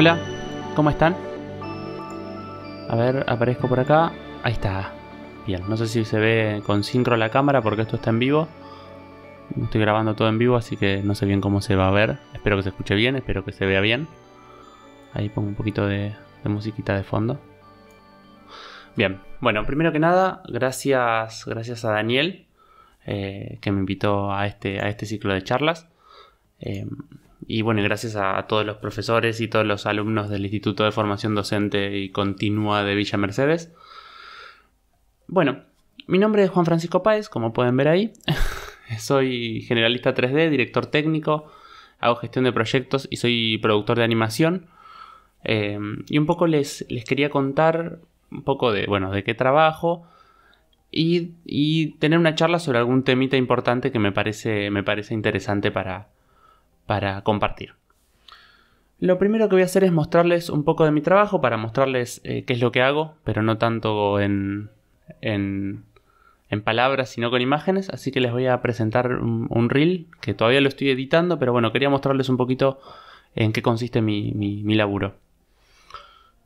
Hola, ¿cómo están? A ver, aparezco por acá. Ahí está. Bien, no sé si se ve con sincro la cámara porque esto está en vivo. Estoy grabando todo en vivo, así que no sé bien cómo se va a ver. Espero que se escuche bien, espero que se vea bien. Ahí pongo un poquito de, musiquita de fondo. Bien, bueno, primero que nada, gracias, gracias a Daniel eh, que me invitó a este, a este ciclo de charlas. Eh, y bueno, gracias a, todos los profesores y todos los alumnos del Instituto de Formación Docente y Continua de Villa Mercedes. Bueno, mi nombre es Juan Francisco Páez, como pueden ver ahí. soy generalista 3D, director técnico, hago gestión de proyectos y soy productor de animación. Em, y un poco les, les, quería contar un poco de, bueno, de qué trabajo y, y, tener una charla sobre algún temita importante que me parece, me parece interesante para, para compartir. Lo primero que voy a hacer es mostrarles un poco de mi trabajo para mostrarles eh, qué es lo que hago, pero no tanto en, en, palabras, sino con imágenes. Así que les voy a presentar un, reel que todavía lo estoy editando, pero bueno, quería mostrarles un poquito en qué consiste mi, mi laburo.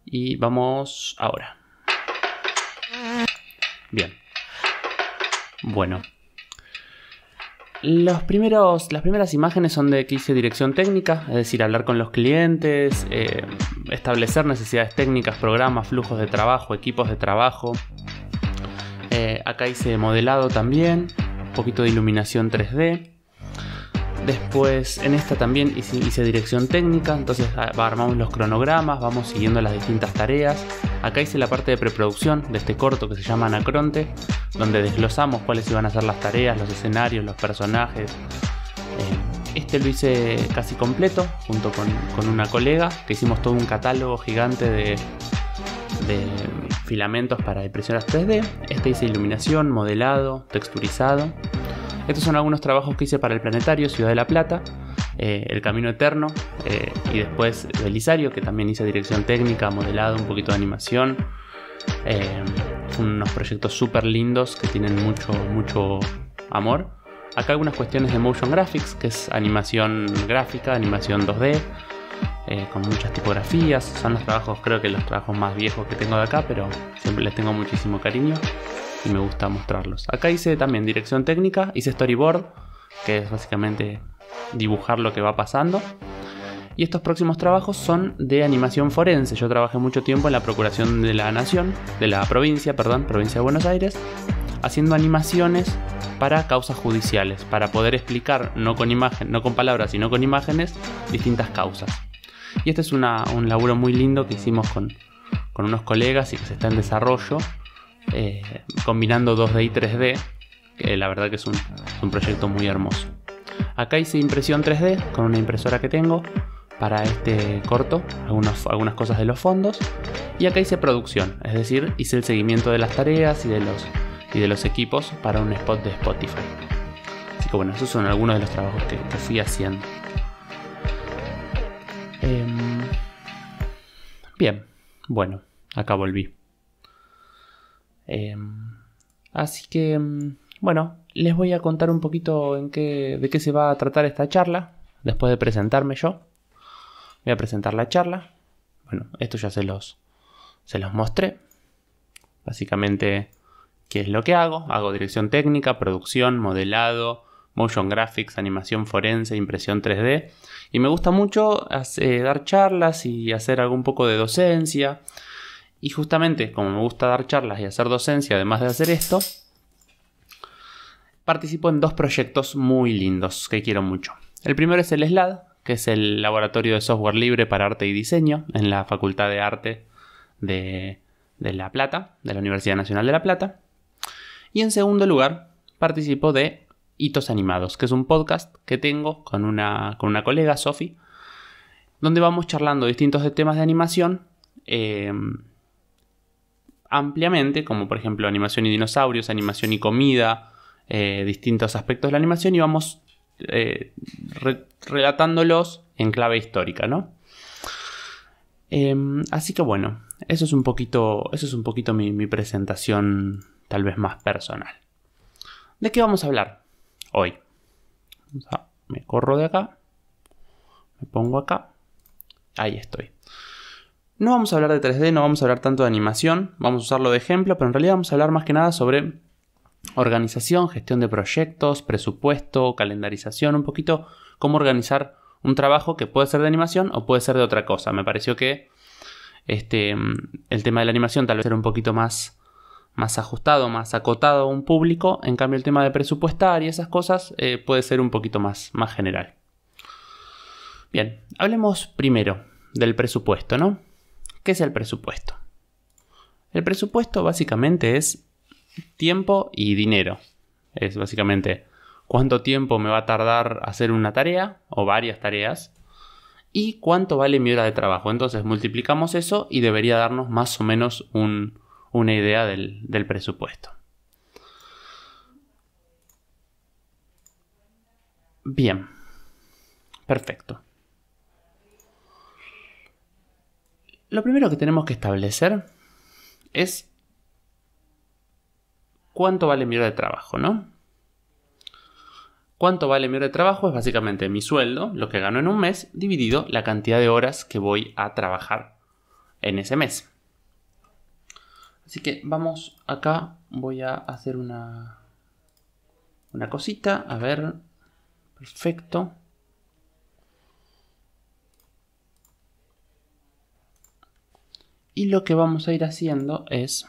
Y vamos ahora. Bien. Bueno, los primeros, las primeras imágenes son de que hice dirección técnica, es decir, hablar con los clientes, eh, establecer necesidades técnicas, programas, flujos de trabajo, equipos de trabajo. Eh, acá hice modelado también, un poquito de iluminación 3D. Después en esta también hice, dirección técnica, entonces ah, armamos los cronogramas, vamos siguiendo las distintas tareas. Acá hice la parte de preproducción de este corto que se llama Anacronte, donde desglosamos cuáles iban a ser las tareas, los escenarios, los personajes. Eh, este lo hice casi completo, junto con, una colega, que hicimos todo un catálogo gigante de, de filamentos para impresoras 3D. Este hice iluminación, modelado, texturizado. Estos son algunos trabajos que hice para el Planetario Ciudad de la Plata, eh, El Camino Eterno eh, y después Belisario, que también hice dirección técnica, modelado, un poquito de animación. Eh, unos proyectos súper lindos que tienen mucho, mucho amor. Acá algunas cuestiones de motion graphics, que es animación gráfica, animación 2D, con muchas tipografías. Son los trabajos, creo que los trabajos más viejos que tengo de acá, pero siempre les tengo muchísimo cariño y me gusta mostrarlos. Acá hice también dirección técnica, hice storyboard, que es básicamente dibujar lo que va pasando. Y estos próximos trabajos son de animación forense. Yo trabajé mucho tiempo en la Procuración de la Nación, de la provincia, perdón, provincia de Buenos Aires, haciendo animaciones para causas judiciales, para poder explicar, no con imagen, no con palabras, sino con imágenes, distintas causas. Y este es un laburo muy lindo que hicimos con, con unos colegas y que se está en desarrollo eh, combinando 2D y 3D, que la verdad que es un, proyecto muy hermoso. Acá hice impresión 3D con una impresora que tengo para este corto, algunas cosas de los fondos. Y acá hice producción, es decir, hice el seguimiento de las tareas y de los, y de los equipos para un spot de Spotify. Así que bueno, esos son algunos de los trabajos que, fui haciendo. Em, bien, bueno, acá volví. Em, así que, em, bueno, les voy a contar un poquito en qué, de qué se va a tratar esta charla, después de presentarme yo. Voy a presentar la charla. Bueno, esto ya se los, se los mostré. Básicamente, ¿qué es lo que hago? Hago dirección técnica, producción, modelado, motion graphics, animación forense, impresión 3D. Y me gusta mucho dar charlas y hacer algún poco de docencia. Y justamente, como me gusta dar charlas y hacer docencia, además de hacer esto, participo en dos proyectos muy lindos que quiero mucho. El primero es el SLAD, que es el laboratorio de software libre para arte y diseño en la Facultad de Arte de, La Plata, de la Universidad Nacional de La Plata. Y en segundo lugar, participo de Hitos Animados, que es un podcast que tengo con una, con una colega, Sofi, donde vamos charlando distintos temas de animación. Eh, ampliamente, como por ejemplo animación y dinosaurios, animación y comida, eh, distintos aspectos de la animación y vamos eh, relatándolos en clave histórica, ¿no? Em, así que bueno, eso es un poquito, eso es un poquito mi, presentación tal vez más personal. ¿De qué vamos a hablar hoy? me corro de acá, me pongo acá Ahí estoy. No vamos a hablar de 3D, no vamos a hablar tanto de animación, vamos a usarlo de ejemplo, pero en realidad vamos a hablar más que nada sobre organización, gestión de proyectos, presupuesto, calendarización, un poquito cómo organizar un trabajo que puede ser de animación o puede ser de otra cosa. Me pareció que este, el tema de la animación tal vez era un poquito más, más ajustado, más acotado a un público, en cambio el tema de presupuestar y esas cosas eh, puede ser un poquito más, más general. Bien, hablemos primero del presupuesto, ¿no? ¿Qué es el presupuesto? El presupuesto básicamente es tiempo y dinero. Es básicamente cuánto tiempo me va a tardar hacer una tarea o varias tareas y cuánto vale mi hora de trabajo. Entonces multiplicamos eso y debería darnos más o menos una idea del presupuesto. Bien, perfecto. Lo primero que tenemos que establecer es cuánto vale mi hora de trabajo, ¿no? ¿Cuánto vale mi hora de trabajo? Es básicamente mi sueldo, lo que gano en un mes, dividido la cantidad de horas que voy a trabajar en ese mes. Así que vamos acá, voy a hacer una, una cosita, a ver, perfecto. Y lo que vamos a ir haciendo es...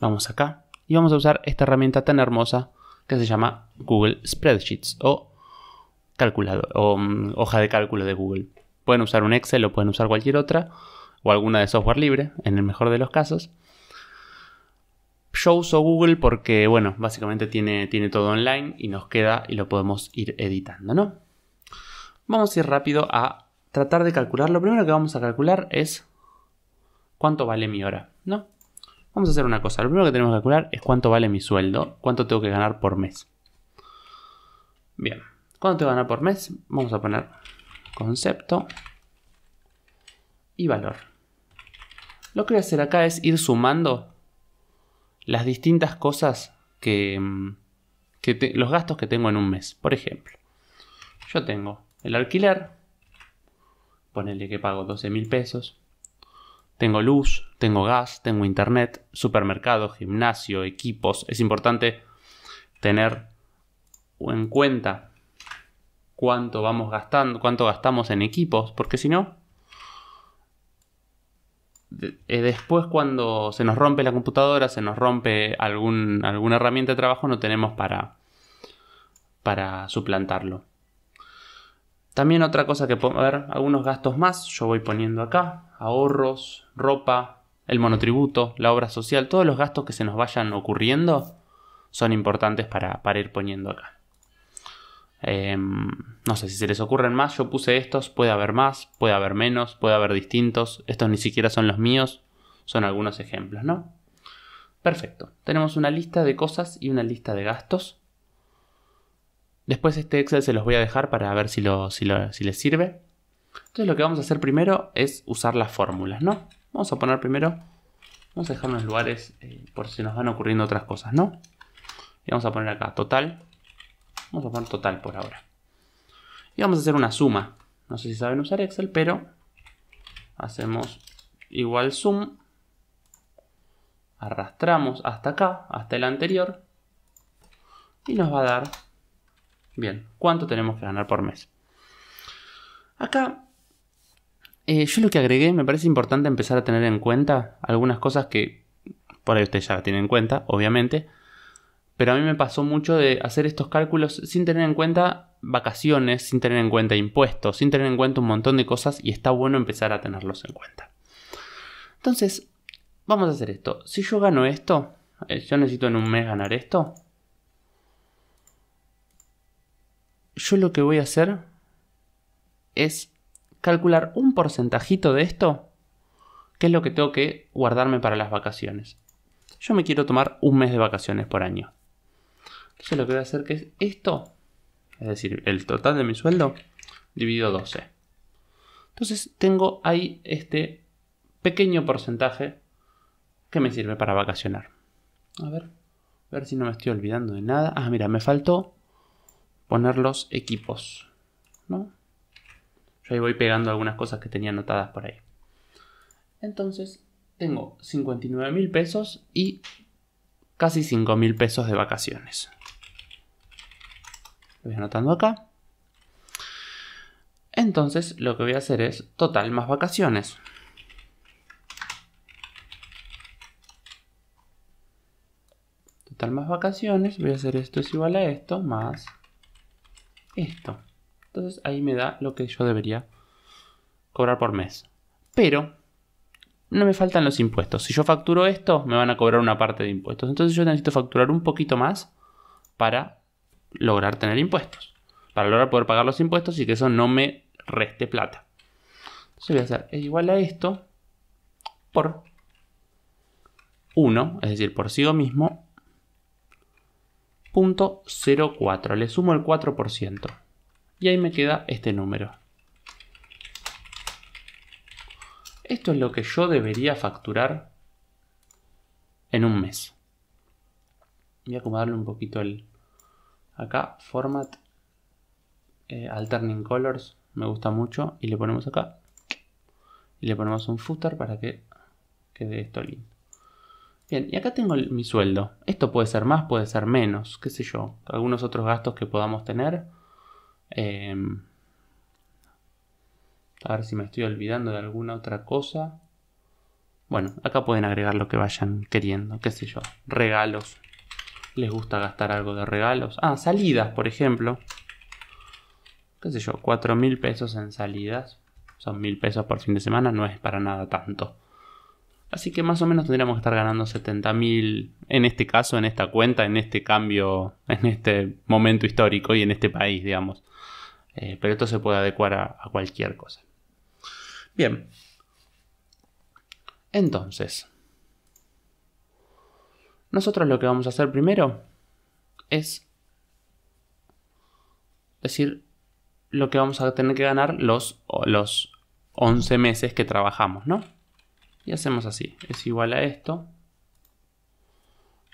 Vamos acá y vamos a usar esta herramienta tan hermosa que se llama Google Spreadsheets o calculador o mm, hoja de cálculo de Google. Pueden usar un Excel o pueden usar cualquier otra o alguna de software libre, en el mejor de los casos. Yo uso Google porque, bueno, básicamente tiene, tiene todo online y nos queda y lo podemos ir editando, ¿no? Vamos a ir rápido a tratar de calcular. Lo primero que vamos a calcular es cuánto vale mi hora, ¿no? Vamos a hacer una cosa. Lo primero que tenemos que calcular es cuánto vale mi sueldo, cuánto tengo que ganar por mes. Bien, ¿cuánto tengo que ganar por mes? Vamos a poner concepto y valor. Lo que voy a hacer acá es ir sumando las distintas cosas que, mm, los gastos que tengo en un mes. Por ejemplo, yo tengo el alquiler, Ponele que pago 12 mil pesos. Tengo luz, tengo gas, tengo internet, supermercado, gimnasio, equipos. Es importante tener en cuenta cuánto vamos gastando, cuánto gastamos en equipos, porque si no, eh, después cuando se nos rompe la computadora, se nos rompe algún, alguna herramienta de trabajo, no tenemos para, para suplantarlo. También otra cosa que puedo ver, algunos gastos más, yo voy poniendo acá, ahorros, ropa, el monotributo, la obra social, todos los gastos que se nos vayan ocurriendo son importantes para, ir poniendo acá. Em, no sé si se les ocurren más, yo puse estos, puede haber más, puede haber menos, puede haber distintos, estos ni siquiera son los míos, son algunos ejemplos, ¿no? Perfecto, tenemos una lista de cosas y una lista de gastos. Después este Excel se los voy a dejar para ver si, si, les sirve. Entonces lo que vamos a hacer primero es usar las fórmulas, ¿no? Vamos a poner primero, vamos a dejar unos lugares eh, por si nos van ocurriendo otras cosas, ¿no? Y vamos a poner acá total. Vamos a poner total por ahora. Y vamos a hacer una suma. No sé si saben usar Excel, pero hacemos igual sum. Arrastramos hasta acá, hasta el anterior. Y nos va a dar Bien, ¿cuánto tenemos que ganar por mes? Acá, eh, yo lo que agregué, me parece importante empezar a tener en cuenta algunas cosas que por ahí usted ya tienen en cuenta, obviamente, pero a mí me pasó mucho de hacer estos cálculos sin tener en cuenta vacaciones, sin tener en cuenta impuestos, sin tener en cuenta un montón de cosas y está bueno empezar a tenerlos en cuenta. Entonces, vamos a hacer esto. Si yo gano esto, eh, yo necesito en un mes ganar esto, yo lo que voy a hacer es calcular un porcentajito de esto, que es lo que tengo que guardarme para las vacaciones. Yo me quiero tomar un mes de vacaciones por año. Entonces lo que voy a hacer que es esto, es decir, el total de mi sueldo dividido 12. Entonces tengo ahí este pequeño porcentaje que me sirve para vacacionar. A ver, a ver si no me estoy olvidando de nada. Ah, mira, me faltó poner los equipos. ¿no? Yo ahí voy pegando algunas cosas que tenía anotadas por ahí. Entonces, tengo 59 mil pesos y casi 5 mil pesos de vacaciones. Lo voy anotando acá. Entonces, lo que voy a hacer es total más vacaciones. Total más vacaciones. Voy a hacer esto es igual a esto más esto. Entonces ahí me da lo que yo debería cobrar por mes. Pero no me faltan los impuestos. Si yo facturo esto, me van a cobrar una parte de impuestos. Entonces yo necesito facturar un poquito más para lograr tener impuestos. Para lograr poder pagar los impuestos y que eso no me reste plata. Entonces voy a hacer es igual a esto por 1, es decir, por sí mismo, punto 0,4. Le sumo el 4%. Y ahí me queda este número. Esto es lo que yo debería facturar en un mes. Voy a acomodarle un poquito el... Acá, Format, eh, Alterning Colors, me gusta mucho. Y le ponemos acá. Y le ponemos un footer para que quede esto lindo. Bien, y acá tengo mi sueldo. Esto puede ser más, puede ser menos, qué sé yo. Algunos otros gastos que podamos tener. Em, a ver si me estoy olvidando de alguna otra cosa. Bueno, acá pueden agregar lo que vayan queriendo, qué sé yo. Regalos. ¿Les gusta gastar algo de regalos? Ah, salidas, por ejemplo. Qué sé yo, 4 mil pesos en salidas. Son mil pesos por fin de semana, no es para nada tanto. Así que más o menos tendríamos que estar ganando 70 mil en este caso, en esta cuenta, en este cambio, en este momento histórico y en este país, digamos. Eh, pero esto se puede adecuar a, cualquier cosa. Bien. Entonces, nosotros lo que vamos a hacer primero es decir lo que vamos a tener que ganar los, los 11 meses que trabajamos, ¿no? Y hacemos así, es igual a esto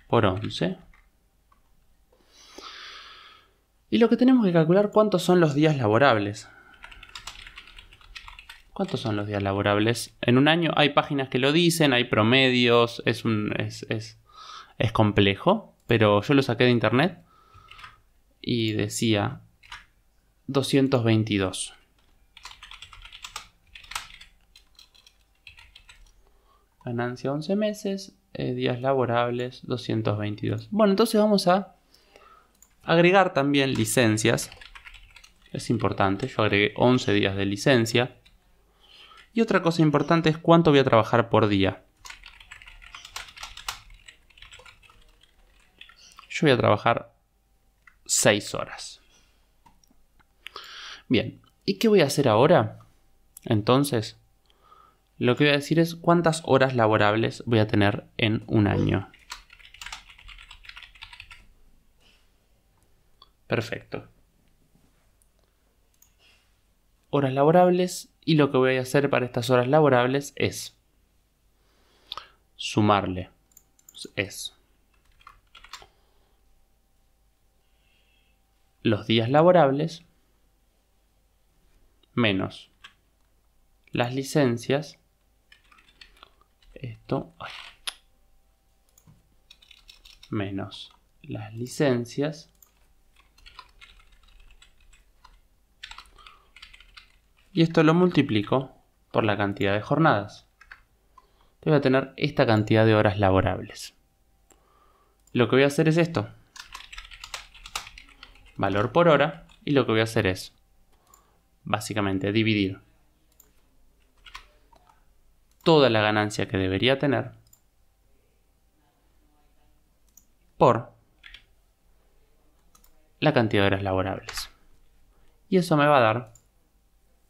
por 11. Y lo que tenemos que calcular cuántos son los días laborables. ¿Cuántos son los días laborables? En un año hay páginas que lo dicen, hay promedios, es, un, es, es complejo, pero yo lo saqué de internet y decía 222. Ganancia 11 meses, eh, días laborables 222. Bueno, entonces vamos a Agregar también licencias. Es importante, yo agregué 11 días de licencia. Y otra cosa importante es cuánto voy a trabajar por día. Yo voy a trabajar 6 horas. Bien, ¿y qué voy a hacer ahora? Entonces, lo que voy a decir es cuántas horas laborables voy a tener en un año. Perfecto. Horas laborables y lo que voy a hacer para estas horas laborables es sumarle. Es los días laborables menos las licencias. Esto. menos las licencias y esto lo multiplico por la cantidad de jornadas. Voy a tener esta cantidad de horas laborables. Lo que voy a hacer es esto. Valor por hora. Y lo que voy a hacer es, básicamente, dividir toda la ganancia que debería tener por la cantidad de horas laborables. Y eso me va a dar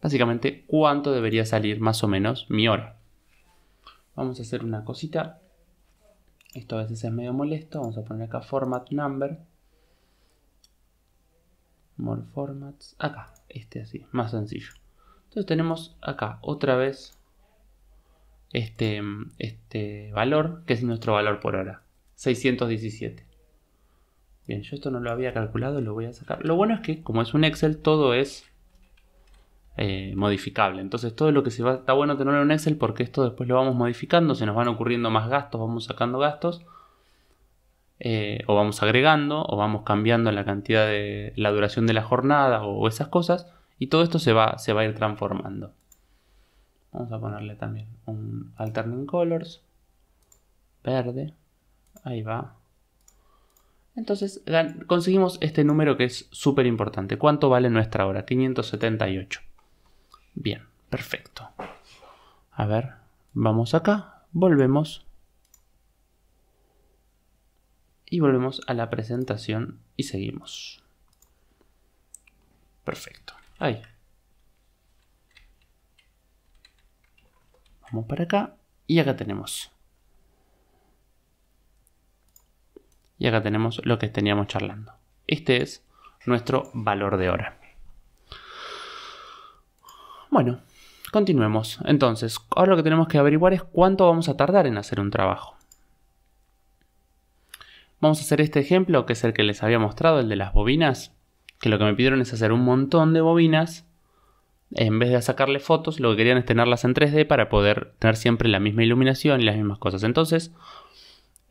básicamente cuánto debería salir más o menos mi hora. Vamos a hacer una cosita. Esto a veces es medio molesto. Vamos a poner acá format number. More formats. Acá, este así, más sencillo. Entonces tenemos acá otra vez este, este valor, que es nuestro valor por hora. 617. Bien, yo esto no lo había calculado, lo voy a sacar. Lo bueno es que como es un Excel, todo es eh, modificable. Entonces todo lo que se va, está bueno tenerlo en Excel porque esto después lo vamos modificando, se nos van ocurriendo más gastos, vamos sacando gastos, eh, o vamos agregando, o vamos cambiando la cantidad de la duración de la jornada o esas cosas, y todo esto se va, se va a ir transformando. Vamos a ponerle también un Alternate Colors, verde, ahí va. Entonces conseguimos este número que es súper importante. ¿Cuánto vale nuestra hora? 578. Bien, perfecto. A ver, vamos acá, volvemos. Y volvemos a la presentación y seguimos. Perfecto. Ahí. Vamos para acá y acá tenemos. Y acá tenemos lo que teníamos charlando. Este es nuestro valor de hora. Bueno, continuemos. Entonces, ahora lo que tenemos que averiguar es cuánto vamos a tardar en hacer un trabajo. Vamos a hacer este ejemplo, que es el que les había mostrado, el de las bobinas, que lo que me pidieron es hacer un montón de bobinas. En vez de sacarle fotos, lo que querían es tenerlas en 3D para poder tener siempre la misma iluminación y las mismas cosas. Entonces,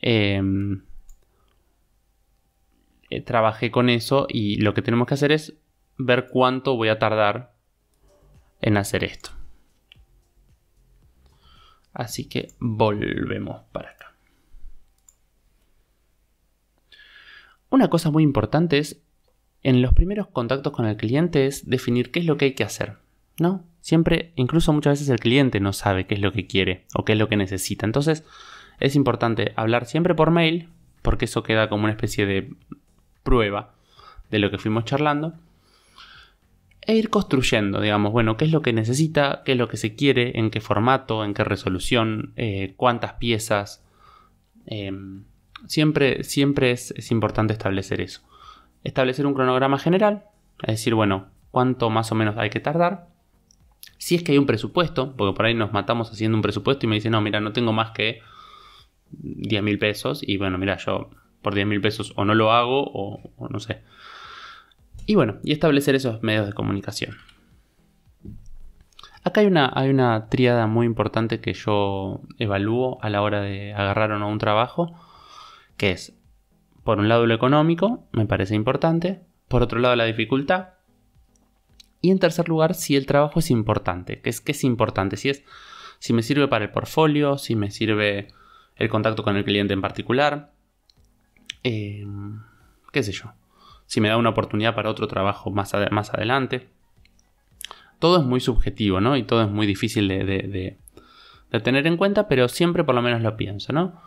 em, eh, trabajé con eso y lo que tenemos que hacer es ver cuánto voy a tardar en hacer esto. Así que volvemos para acá. Una cosa muy importante es, en los primeros contactos con el cliente, es definir qué es lo que hay que hacer. ¿No? Siempre, incluso muchas veces el cliente no sabe qué es lo que quiere o qué es lo que necesita. Entonces, es importante hablar siempre por mail, porque eso queda como una especie de prueba de lo que fuimos charlando e ir construyendo, digamos, bueno, qué es lo que necesita, qué es lo que se quiere, en qué formato, en qué resolución, eh, cuántas piezas. Em, siempre siempre es, es, importante establecer eso. Establecer un cronograma general, es decir, bueno, cuánto más o menos hay que tardar. Si es que hay un presupuesto, porque por ahí nos matamos haciendo un presupuesto y me dicen, no, mira, no tengo más que 10 mil pesos. Y bueno, mira, yo por 10 mil pesos o no lo hago o no sé. Y bueno, y establecer esos medios de comunicación. Acá hay una, hay una tríada muy importante que yo evalúo a la hora de agarrar o no un trabajo, que es, por un lado, lo económico, me parece importante, por otro lado, la dificultad, y en tercer lugar, si el trabajo es importante, que es que es importante, si es si me sirve para el portfolio, si me sirve el contacto con el cliente en particular, eh, qué sé yo si me da una oportunidad para otro trabajo más, más adelante. Todo es muy subjetivo, ¿no? Y todo es muy difícil de, tener en cuenta, pero siempre por lo menos lo pienso, ¿no?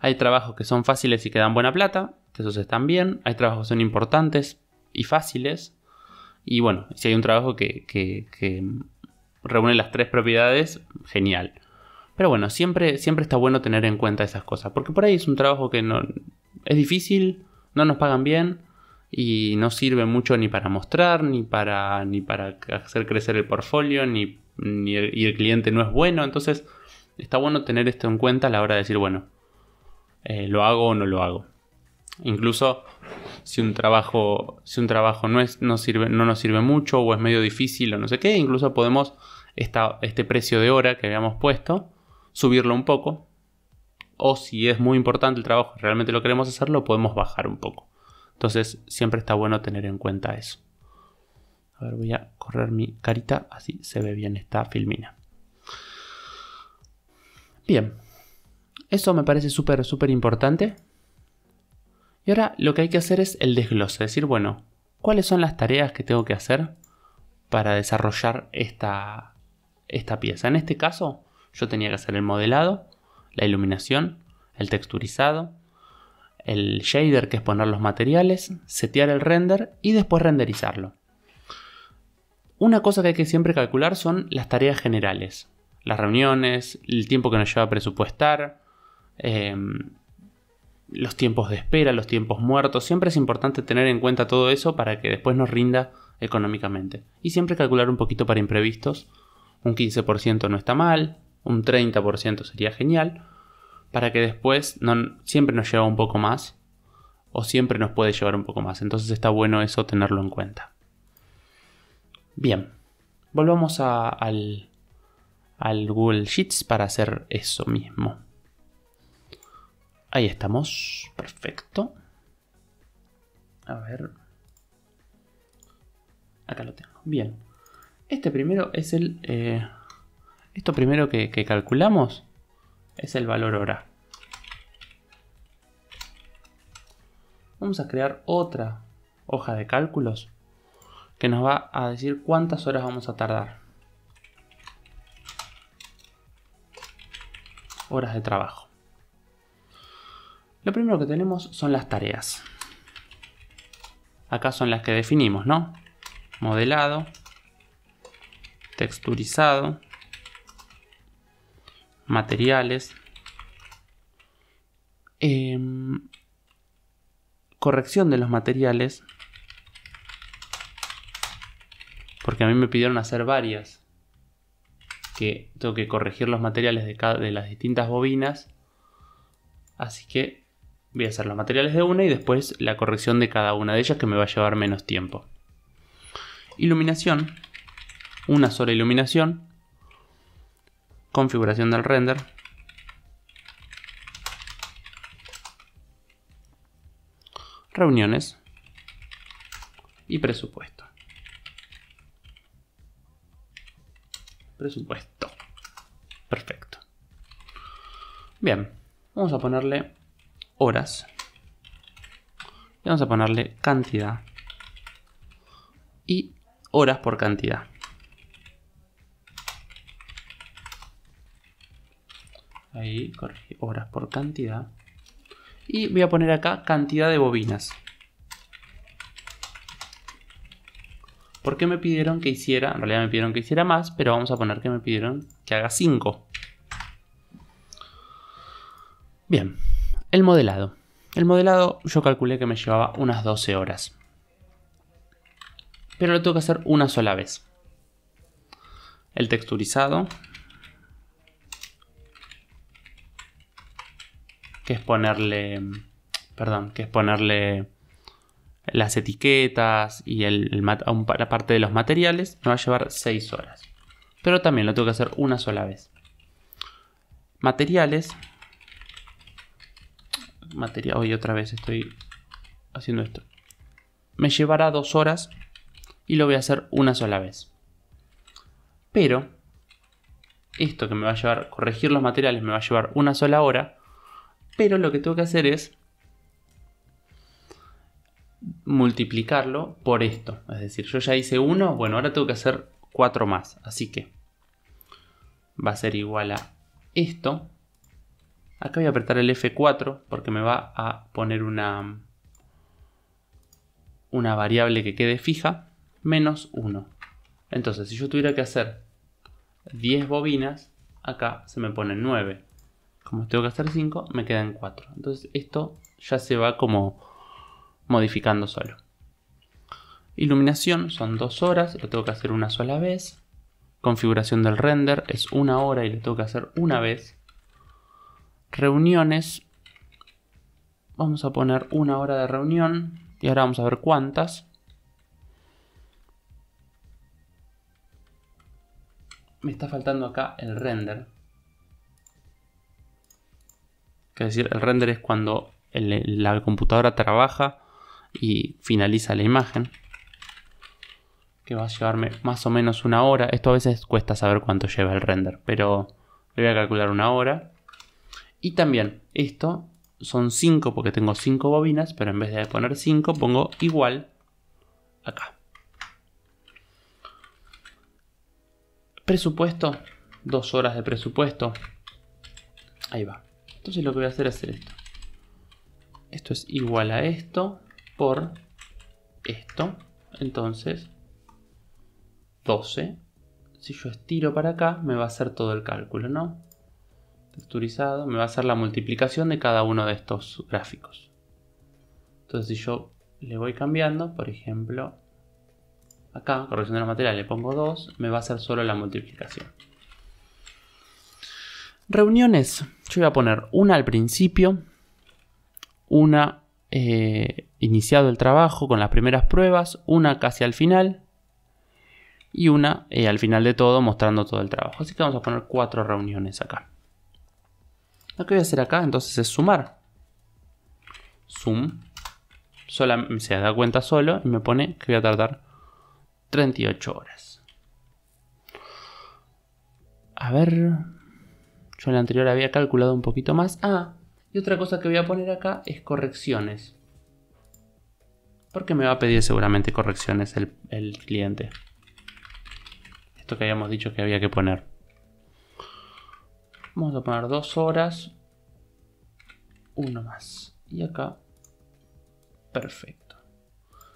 Hay trabajos que son fáciles y que dan buena plata, que esos están bien. Hay trabajos que son importantes y fáciles. Y bueno, si hay un trabajo que, reúne las tres propiedades, genial. Pero bueno, siempre, siempre está bueno tener en cuenta esas cosas. Porque por ahí es un trabajo que no es difícil, no nos pagan bien, y no sirve mucho ni para mostrar, ni para, ni para hacer crecer el portfolio, ni, ni el, y el cliente no es bueno. Entonces está bueno tener esto en cuenta a la hora de decir, bueno, eh, lo hago o no lo hago. Incluso si un trabajo, si un trabajo no, es, no, sirve, no nos sirve mucho o es medio difícil o no sé qué, incluso podemos esta, este precio de hora que habíamos puesto, subirlo un poco. O si es muy importante el trabajo, realmente lo queremos hacer, lo podemos bajar un poco. Entonces siempre está bueno tener en cuenta eso. A ver, voy a correr mi carita, así se ve bien esta filmina. Bien, eso me parece súper, súper importante. Y ahora lo que hay que hacer es el desglose, decir, bueno, ¿cuáles son las tareas que tengo que hacer para desarrollar esta, esta pieza? En este caso, yo tenía que hacer el modelado, la iluminación, el texturizado, el shader, que es poner los materiales, setear el render y después renderizarlo. Una cosa que hay que siempre calcular son las tareas generales, las reuniones, el tiempo que nos lleva a presupuestar, em, los tiempos de espera, los tiempos muertos. Siempre es importante tener en cuenta todo eso para que después nos rinda económicamente. Y siempre calcular un poquito para imprevistos. Un 15% no está mal, un 30% sería genial, para que después siempre nos lleva un poco más o siempre nos puede llevar un poco más. Entonces está bueno eso tenerlo en cuenta. Bien, volvamos al, al Google Sheets para hacer eso mismo. Ahí estamos. Perfecto. A ver. Acá lo tengo. Bien. Este primero es el... Eh, esto primero que, que calculamos es el valor hora. Vamos a crear otra hoja de cálculos que nos va a decir cuántas horas vamos a tardar. Horas de trabajo. Lo primero que tenemos son las tareas. Acá son las que definimos, ¿no? Modelado, texturizado, materiales, em, corrección de los materiales, porque a mí me pidieron hacer varias, que tengo que corregir los materiales de, cada, de las distintas bobinas, así que voy a hacer los materiales de una y después la corrección de cada una de ellas que me va a llevar menos tiempo. Iluminación, una sola iluminación, configuración del render, reuniones y presupuesto. Presupuesto. Perfecto. Bien, vamos a ponerle horas. Y vamos a ponerle cantidad. Y horas por cantidad. Ahí, corregí horas por cantidad. Y voy a poner acá cantidad de bobinas. Porque me pidieron que hiciera, en realidad me pidieron que hiciera más, pero vamos a poner que me pidieron que haga 5. Bien, el modelado. El modelado yo calculé que me llevaba unas 12 horas. Pero lo tengo que hacer una sola vez. El texturizado. Que es ponerle... Perdón, que es ponerle las etiquetas y el, la parte de los materiales. Me va a llevar 6 horas. Pero también lo tengo que hacer una sola vez. Materiales material. Hoy otra vez estoy haciendo esto. Me llevará dos horas y lo voy a hacer una sola vez. Pero esto que me va a llevar, corregir los materiales, me va a llevar una sola hora. Pero lo que tengo que hacer es multiplicarlo por esto. Es decir, yo ya hice uno, bueno, ahora tengo que hacer cuatro más. Así que va a ser igual a esto Acá voy a apretar el F4 porque me va a poner una, una variable que quede fija, menos 1. Entonces, si yo tuviera que hacer 10 bobinas, acá se me pone 9. Como tengo que hacer 5, me quedan 4. Entonces, esto ya se va como modificando solo. Iluminación son 2 horas, lo tengo que hacer una sola vez. Configuración del render es una hora y lo tengo que hacer una vez reuniones. Vamos a poner una hora de reunión. Y ahora vamos a ver cuántas. Me está faltando acá el render. Es decir, el render es cuando la computadora trabaja y finaliza la imagen. Que va a llevarme más o menos una hora. Esto a veces cuesta saber cuánto lleva el render. Pero le voy a calcular una hora. Y también esto son 5 porque tengo 5 bobinas, pero en vez de poner 5 pongo igual acá. Presupuesto, 2 horas de presupuesto. Ahí va. Entonces lo que voy a hacer es hacer esto. Esto es igual a esto por esto. Entonces, 12. Si yo estiro para acá, me va a hacer todo el cálculo, ¿no? Texturizado, me va a hacer la multiplicación de cada uno de estos gráficos. Entonces si yo le voy cambiando, por ejemplo, acá, corrección de la material, le pongo 2, me va a hacer solo la multiplicación. Reuniones, yo voy a poner una al principio, una eh, iniciado el trabajo con las primeras pruebas, una casi al final y una eh, al final de todo mostrando todo el trabajo. Así que vamos a poner cuatro reuniones acá. Lo que voy a hacer acá entonces es sumar. Zoom. Sola, se da cuenta solo y me pone que voy a tardar 38 horas. A ver. Yo en la anterior había calculado un poquito más. Ah, y otra cosa que voy a poner acá es correcciones. Porque me va a pedir seguramente correcciones el, el cliente. Esto que habíamos dicho que había que poner. Vamos a poner dos horas. Uno más. Y acá. Perfecto.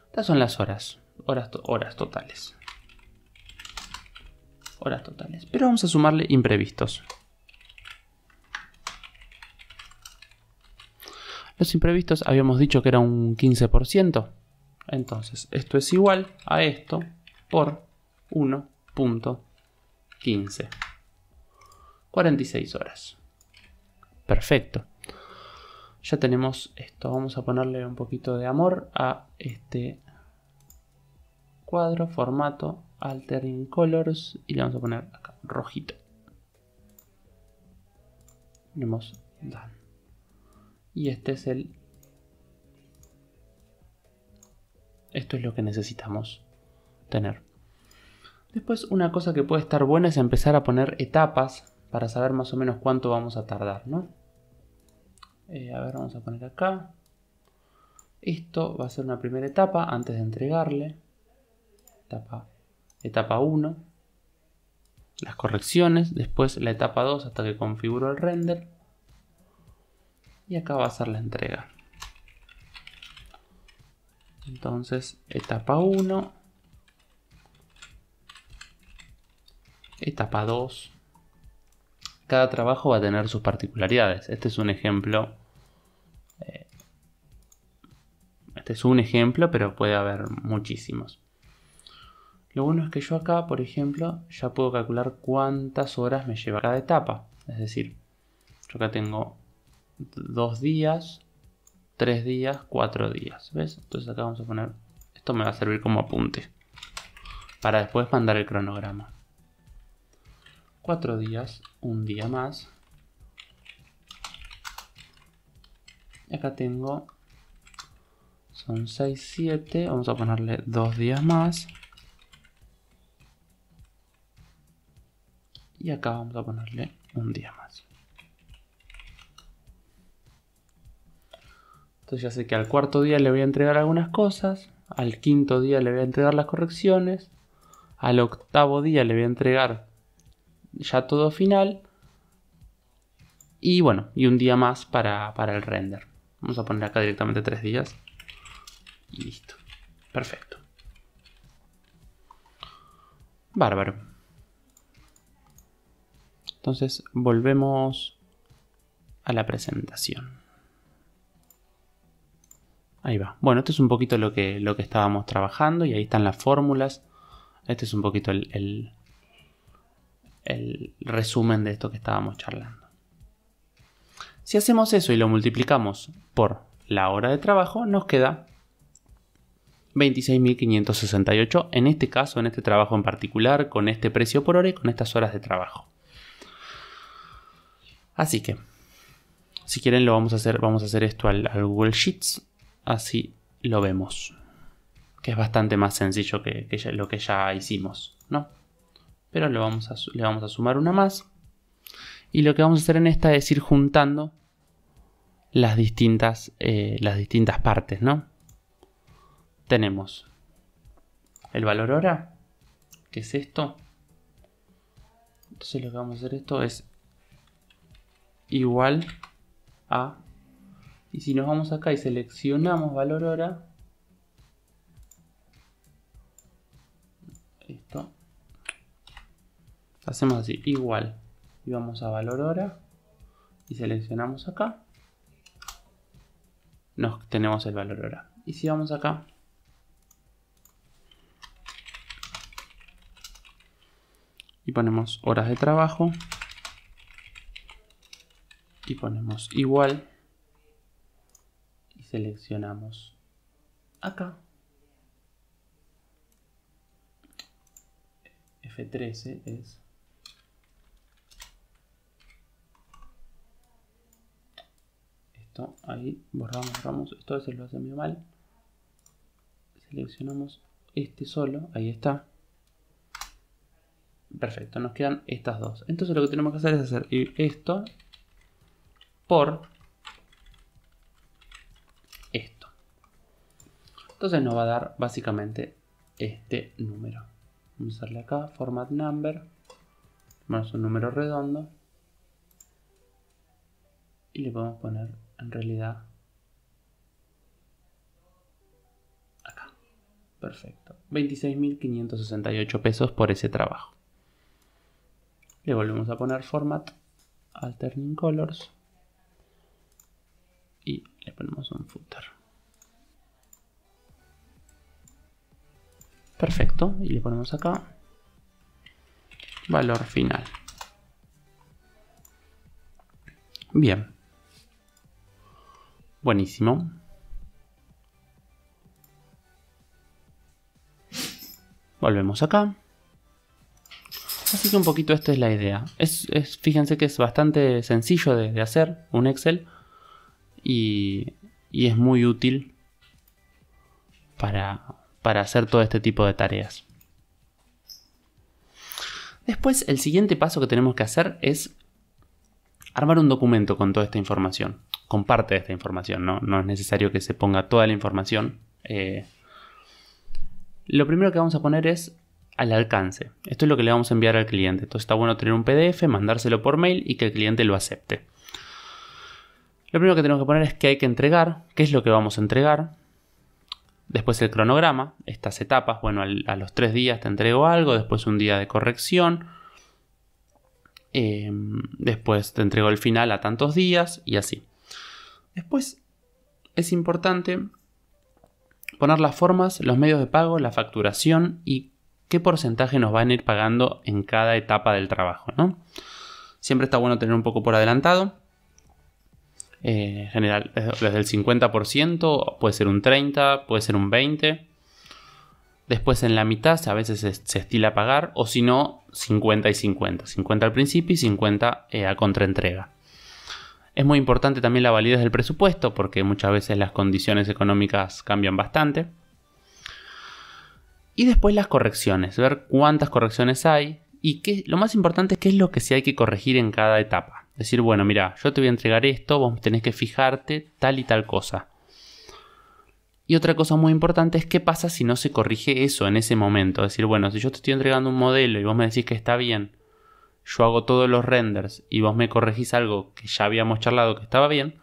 Estas son las horas. Horas, horas totales. Horas totales. Pero vamos a sumarle imprevistos. Los imprevistos habíamos dicho que era un 15%. Entonces, esto es igual a esto por 1.15. 46 horas. Perfecto. Ya tenemos esto. Vamos a ponerle un poquito de amor a este cuadro, formato, altering colors y le vamos a poner acá rojito. Tenemos done. Y este es el... Esto es lo que necesitamos tener. Después una cosa que puede estar buena es empezar a poner etapas para saber más o menos cuánto vamos a tardar, ¿no? Eh, a ver, vamos a poner acá. Esto va a ser una primera etapa antes de entregarle. Etapa, etapa 1. Las correcciones. Después la etapa 2 hasta que configuro el render. Y acá va a ser la entrega. Entonces, etapa 1. Etapa 2 cada trabajo va a tener sus particularidades. Este es un ejemplo. Eh, este es un ejemplo, pero puede haber muchísimos. Lo bueno es que yo acá, por ejemplo, ya puedo calcular cuántas horas me lleva cada etapa. Es decir, yo acá tengo dos días, tres días, cuatro días. ¿Ves? Entonces acá vamos a poner... Esto me va a servir como apunte. Para después mandar el cronograma. Cuatro días, un día más. Y acá tengo, son 6, 7, vamos a ponerle dos días más. Y acá vamos a ponerle un día más. Entonces ya sé que al cuarto día le voy a entregar algunas cosas, al quinto día le voy a entregar las correcciones, al octavo día le voy a entregar ya todo final. Y bueno, y un día más para, el render. Vamos a poner acá directamente tres días. Y listo. Perfecto. Bárbaro. Entonces volvemos a la presentación. Ahí va. Bueno, esto es un poquito lo que, lo que estábamos trabajando y ahí están las fórmulas. Este es un poquito el resumen de esto que estábamos charlando. Si hacemos eso y lo multiplicamos por la hora de trabajo, nos queda 26.568 en este caso, en este trabajo en particular, con este precio por hora y con estas horas de trabajo. Así que, si quieren lo vamos a hacer, vamos a hacer esto al, Google Sheets, así lo vemos, que es bastante más sencillo que lo que ya hicimos, ¿no? Pero le vamos, a, le vamos a sumar una más. Y lo que vamos a hacer en esta es ir juntando las distintas, eh, las distintas partes, ¿no? Tenemos el valor hora, que es esto. Entonces lo que vamos a hacer esto es igual a... Y si nos vamos acá y seleccionamos valor hora, esto hacemos así, igual. Y vamos a valor hora y seleccionamos acá. Nos tenemos el valor hora. Y si vamos acá, y ponemos horas de trabajo y ponemos igual y seleccionamos acá F13 es ahí, borramos, borramos, esto a veces lo hace medio mal. Seleccionamos este solo, ahí está. Perfecto, nos quedan estas dos. Entonces lo que tenemos que hacer es hacer esto por esto. Entonces nos va a dar básicamente este número. Vamos a darle acá, format number. Tomamos un número redondo. Y le podemos poner en realidad acá. Perfecto. 26.568 pesos por ese trabajo. Le volvemos a poner format alterning colors y le ponemos un footer. Perfecto, y le ponemos acá valor final. Bien. Buenísimo. Volvemos acá. Así que un poquito esta es la idea. Es, fíjense que es bastante sencillo de, hacer un Excel y, es muy útil para, para hacer todo este tipo de tareas. Después, el siguiente paso que tenemos que hacer es armar un documento con toda esta información, con parte de esta información, no, no es necesario que se ponga toda la información. Eh, lo primero que vamos a poner es al alcance. Esto es lo que le vamos a enviar al cliente. Entonces está bueno tener un PDF, mandárselo por mail y que el cliente lo acepte. Lo primero que tenemos que poner es que hay que entregar, qué es lo que vamos a entregar. Después el cronograma, estas etapas, bueno, a los tres días te entrego algo, después un día de corrección, em, después te entrego el final a tantos días y así. Después es importante poner las formas, los medios de pago, la facturación y qué porcentaje nos van a ir pagando en cada etapa del trabajo. ¿no? Siempre está bueno tener un poco por adelantado. Eh, en general, desde el 50%, puede ser un 30%, puede ser un 20%. Después en la mitad a veces se, estila pagar, o si no, 50 y 50. 50 al principio y 50 eh, a contraentrega. Es muy importante también la validez del presupuesto porque muchas veces las condiciones económicas cambian bastante. Y después las correcciones, ver cuántas correcciones hay y qué, lo más importante es qué es lo que sí hay que corregir en cada etapa. Decir, bueno, mira, yo te voy a entregar esto, vos tenés que fijarte tal y tal cosa. Y otra cosa muy importante es qué pasa si no se corrige eso en ese momento. Decir, bueno, si yo te estoy entregando un modelo y vos me decís que está bien, yo hago todos los renders y vos me corregís algo que ya habíamos charlado que estaba bien,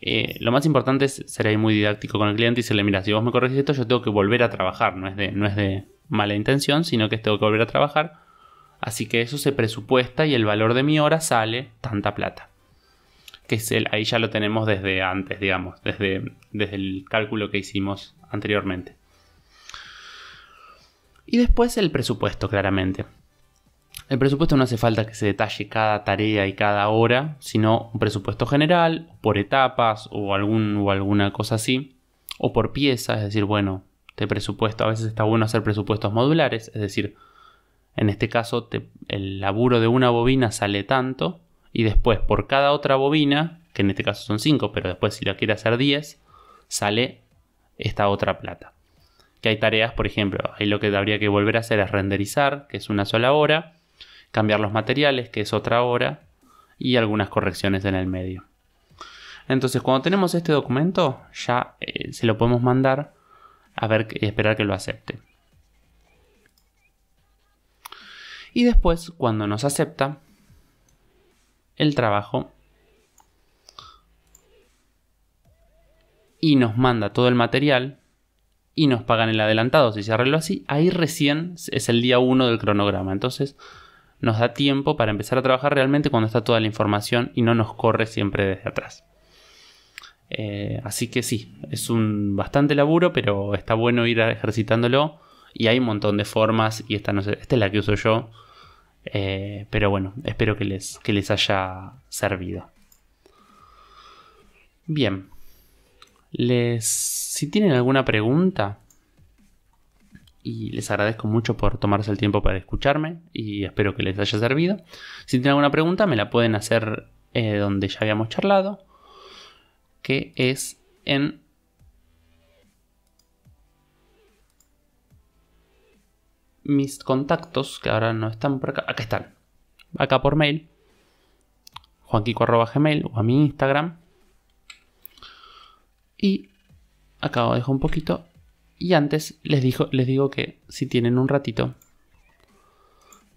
eh, lo más importante es ser ahí muy didáctico con el cliente y decirle, mira, si vos me corregís esto, yo tengo que volver a trabajar. No es de, no es de mala intención, sino que tengo que volver a trabajar. Así que eso se presupuesta y el valor de mi hora sale tanta plata. Que es el, ahí ya lo tenemos desde antes, digamos, desde, desde el cálculo que hicimos anteriormente. Y después el presupuesto, claramente. El presupuesto no hace falta que se detalle cada tarea y cada hora, sino un presupuesto general, por etapas o, algún, o alguna cosa así, o por pieza, es decir, bueno, te presupuesto, a veces está bueno hacer presupuestos modulares, es decir, en este caso el laburo de una bobina sale tanto y después por cada otra bobina, que en este caso son 5, pero después si la quiere hacer 10, sale esta otra plata. Que hay tareas, por ejemplo, ahí lo que habría que volver a hacer es renderizar, que es una sola hora, cambiar los materiales, que es otra hora, y algunas correcciones en el medio. Entonces, cuando tenemos este documento, ya eh, se lo podemos mandar a ver y esperar que lo acepte. Y después, cuando nos acepta el trabajo y nos manda todo el material y nos pagan el adelantado, si se arregló así, ahí recién es el día 1 del cronograma. Entonces, nos da tiempo para empezar a trabajar realmente cuando está toda la información y no nos corre siempre desde atrás. Eh, así que sí, es un bastante laburo, pero está bueno ir ejercitándolo. Y hay un montón de formas. Y esta no sé, esta es la que uso yo. Eh, pero bueno, espero que les, que les haya servido. Bien. Les, si tienen alguna pregunta y les agradezco mucho por tomarse el tiempo para escucharme y espero que les haya servido. Si tienen alguna pregunta me la pueden hacer eh, donde ya habíamos charlado, que es en mis contactos, que ahora no están por acá, acá están, acá por mail, juanquico.gmail o a mi Instagram. Y acá os dejo un poquito. Y antes les, digo, les digo que si tienen un ratito,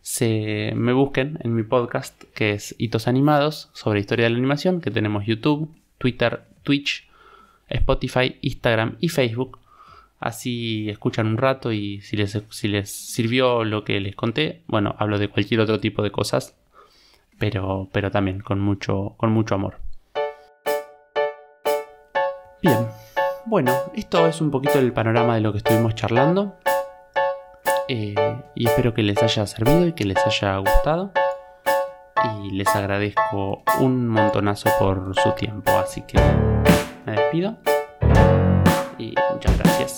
se me busquen en mi podcast que es Hitos Animados sobre historia de la animación, que tenemos YouTube, Twitter, Twitch, Spotify, Instagram y Facebook. Así escuchan un rato y si les, si les sirvió lo que les conté, bueno, hablo de cualquier otro tipo de cosas, pero, pero también con mucho, con mucho amor. Bien, bueno, esto es un poquito el panorama de lo que estuvimos charlando. Eh, y espero que les haya servido y que les haya gustado. Y les agradezco un montonazo por su tiempo. Así que me despido. Y muchas gracias.